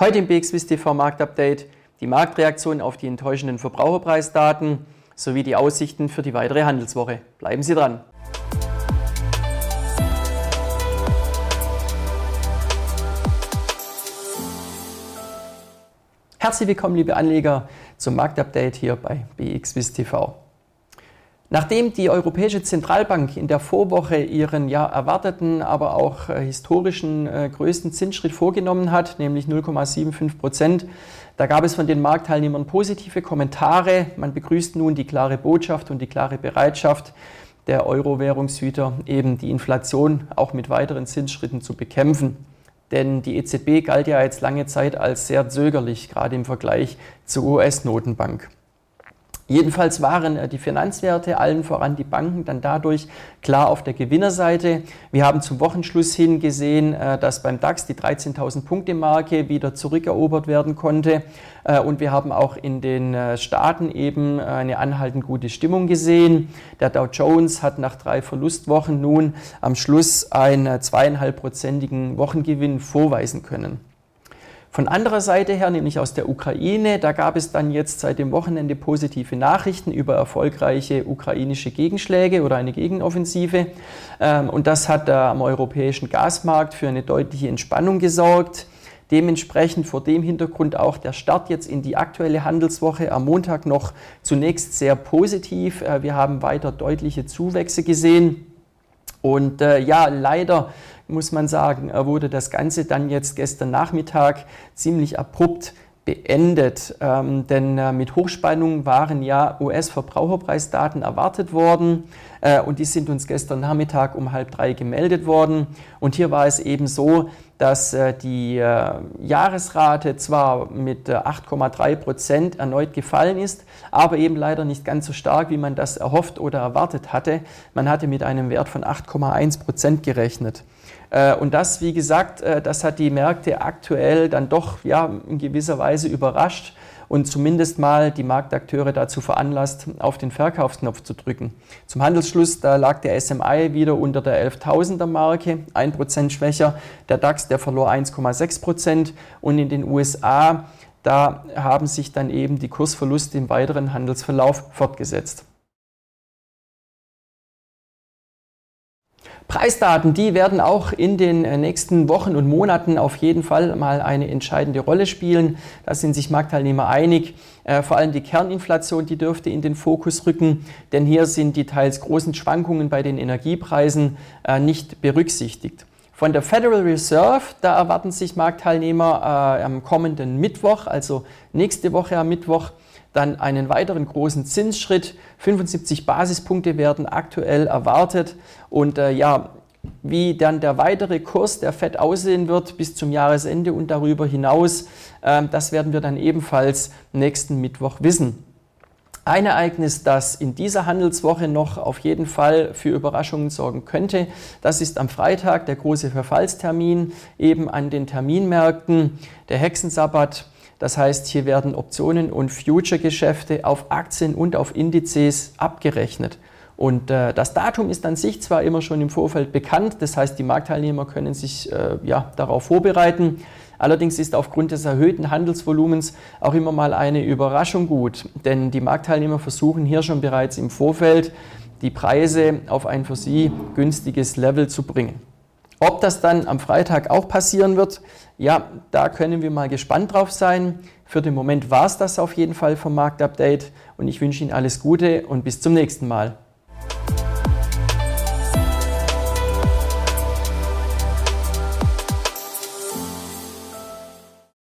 Heute im BXWIS TV Marktupdate die Marktreaktion auf die enttäuschenden Verbraucherpreisdaten sowie die Aussichten für die weitere Handelswoche. Bleiben Sie dran. Herzlich willkommen, liebe Anleger, zum Marktupdate hier bei BXWIS TV. Nachdem die Europäische Zentralbank in der Vorwoche ihren ja erwarteten, aber auch äh, historischen äh, größten Zinsschritt vorgenommen hat, nämlich 0,75 Prozent, da gab es von den Marktteilnehmern positive Kommentare. Man begrüßt nun die klare Botschaft und die klare Bereitschaft der Euro-Währungshüter, eben die Inflation auch mit weiteren Zinsschritten zu bekämpfen. Denn die EZB galt ja jetzt lange Zeit als sehr zögerlich, gerade im Vergleich zur US-Notenbank. Jedenfalls waren äh, die Finanzwerte, allen voran die Banken, dann dadurch klar auf der Gewinnerseite. Wir haben zum Wochenschluss hin gesehen, äh, dass beim DAX die 13.000 Punkte Marke wieder zurückerobert werden konnte. Äh, und wir haben auch in den Staaten eben eine anhaltend gute Stimmung gesehen. Der Dow Jones hat nach drei Verlustwochen nun am Schluss einen zweieinhalbprozentigen Wochengewinn vorweisen können. Von anderer Seite her, nämlich aus der Ukraine, da gab es dann jetzt seit dem Wochenende positive Nachrichten über erfolgreiche ukrainische Gegenschläge oder eine Gegenoffensive. Ähm, und das hat am europäischen Gasmarkt für eine deutliche Entspannung gesorgt. Dementsprechend vor dem Hintergrund auch der Start jetzt in die aktuelle Handelswoche am Montag noch zunächst sehr positiv. Äh, wir haben weiter deutliche Zuwächse gesehen. Und äh, ja, leider muss man sagen, wurde das Ganze dann jetzt gestern Nachmittag ziemlich abrupt beendet. Ähm, denn äh, mit Hochspannung waren ja US-Verbraucherpreisdaten erwartet worden äh, und die sind uns gestern Nachmittag um halb drei gemeldet worden. Und hier war es eben so, dass äh, die äh, Jahresrate zwar mit 8,3 äh, Prozent erneut gefallen ist, aber eben leider nicht ganz so stark, wie man das erhofft oder erwartet hatte. Man hatte mit einem Wert von 8,1 Prozent gerechnet. Und das, wie gesagt, das hat die Märkte aktuell dann doch ja, in gewisser Weise überrascht und zumindest mal die Marktakteure dazu veranlasst, auf den Verkaufsknopf zu drücken. Zum Handelsschluss, da lag der SMI wieder unter der 11.000er Marke, 1% schwächer. Der DAX, der verlor 1,6% und in den USA, da haben sich dann eben die Kursverluste im weiteren Handelsverlauf fortgesetzt. Preisdaten, die werden auch in den äh, nächsten Wochen und Monaten auf jeden Fall mal eine entscheidende Rolle spielen. Da sind sich Marktteilnehmer einig. Äh, vor allem die Kerninflation, die dürfte in den Fokus rücken, denn hier sind die teils großen Schwankungen bei den Energiepreisen äh, nicht berücksichtigt. Von der Federal Reserve, da erwarten sich Marktteilnehmer äh, am kommenden Mittwoch, also nächste Woche am Mittwoch, dann einen weiteren großen Zinsschritt. 75 Basispunkte werden aktuell erwartet. Und äh, ja, wie dann der weitere Kurs der FED aussehen wird bis zum Jahresende und darüber hinaus, äh, das werden wir dann ebenfalls nächsten Mittwoch wissen. Ein Ereignis, das in dieser Handelswoche noch auf jeden Fall für Überraschungen sorgen könnte, das ist am Freitag der große Verfallstermin eben an den Terminmärkten, der Hexensabbat. Das heißt, hier werden Optionen und Future-Geschäfte auf Aktien und auf Indizes abgerechnet. Und äh, das Datum ist an sich zwar immer schon im Vorfeld bekannt, das heißt, die Marktteilnehmer können sich äh, ja, darauf vorbereiten. Allerdings ist aufgrund des erhöhten Handelsvolumens auch immer mal eine Überraschung gut, denn die Marktteilnehmer versuchen hier schon bereits im Vorfeld die Preise auf ein für sie günstiges Level zu bringen. Ob das dann am Freitag auch passieren wird, ja, da können wir mal gespannt drauf sein. Für den Moment war es das auf jeden Fall vom Marktupdate und ich wünsche Ihnen alles Gute und bis zum nächsten Mal.